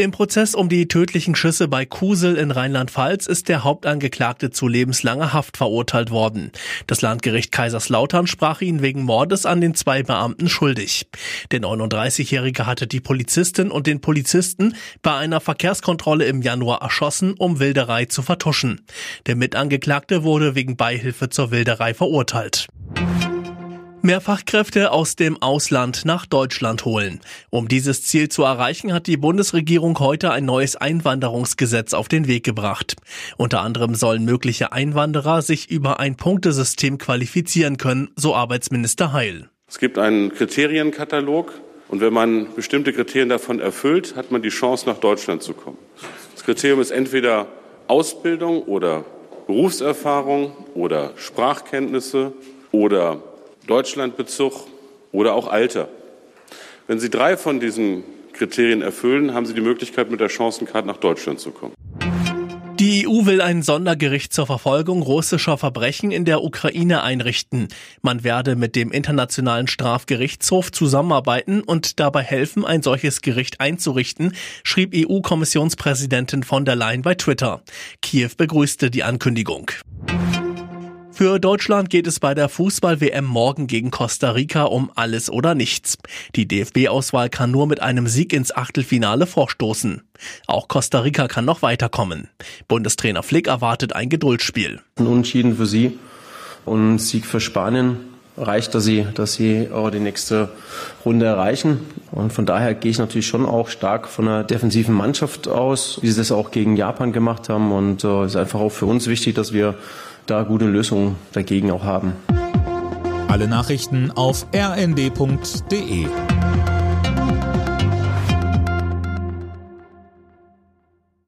Im Prozess um die tödlichen Schüsse bei Kusel in Rheinland-Pfalz ist der Hauptangeklagte zu lebenslanger Haft verurteilt worden. Das Landgericht Kaiserslautern sprach ihn wegen Mordes an den zwei Beamten schuldig. Der 39-Jährige hatte die Polizistin und den Polizisten bei einer Verkehrskontrolle im Januar erschossen, um Wilderei zu vertuschen. Der Mitangeklagte wurde wegen Beihilfe zur Wilderei verurteilt. Mehr Fachkräfte aus dem Ausland nach Deutschland holen. Um dieses Ziel zu erreichen, hat die Bundesregierung heute ein neues Einwanderungsgesetz auf den Weg gebracht. Unter anderem sollen mögliche Einwanderer sich über ein Punktesystem qualifizieren können, so Arbeitsminister Heil. Es gibt einen Kriterienkatalog und wenn man bestimmte Kriterien davon erfüllt, hat man die Chance, nach Deutschland zu kommen. Das Kriterium ist entweder Ausbildung oder Berufserfahrung oder Sprachkenntnisse oder Deutschlandbezug oder auch Alter. Wenn Sie drei von diesen Kriterien erfüllen, haben Sie die Möglichkeit, mit der Chancencard nach Deutschland zu kommen. Die EU will ein Sondergericht zur Verfolgung russischer Verbrechen in der Ukraine einrichten. Man werde mit dem Internationalen Strafgerichtshof zusammenarbeiten und dabei helfen, ein solches Gericht einzurichten, schrieb EU-Kommissionspräsidentin von der Leyen bei Twitter. Kiew begrüßte die Ankündigung. Für Deutschland geht es bei der Fußball-WM morgen gegen Costa Rica um alles oder nichts. Die DFB-Auswahl kann nur mit einem Sieg ins Achtelfinale vorstoßen. Auch Costa Rica kann noch weiterkommen. Bundestrainer Flick erwartet ein Geduldsspiel. Ein Unentschieden für sie und Sieg für Spanien reicht, dass sie, dass sie auch die nächste Runde erreichen. Und von daher gehe ich natürlich schon auch stark von einer defensiven Mannschaft aus, wie sie das auch gegen Japan gemacht haben. Und es äh, ist einfach auch für uns wichtig, dass wir da gute Lösungen dagegen auch haben. Alle Nachrichten auf rnd.de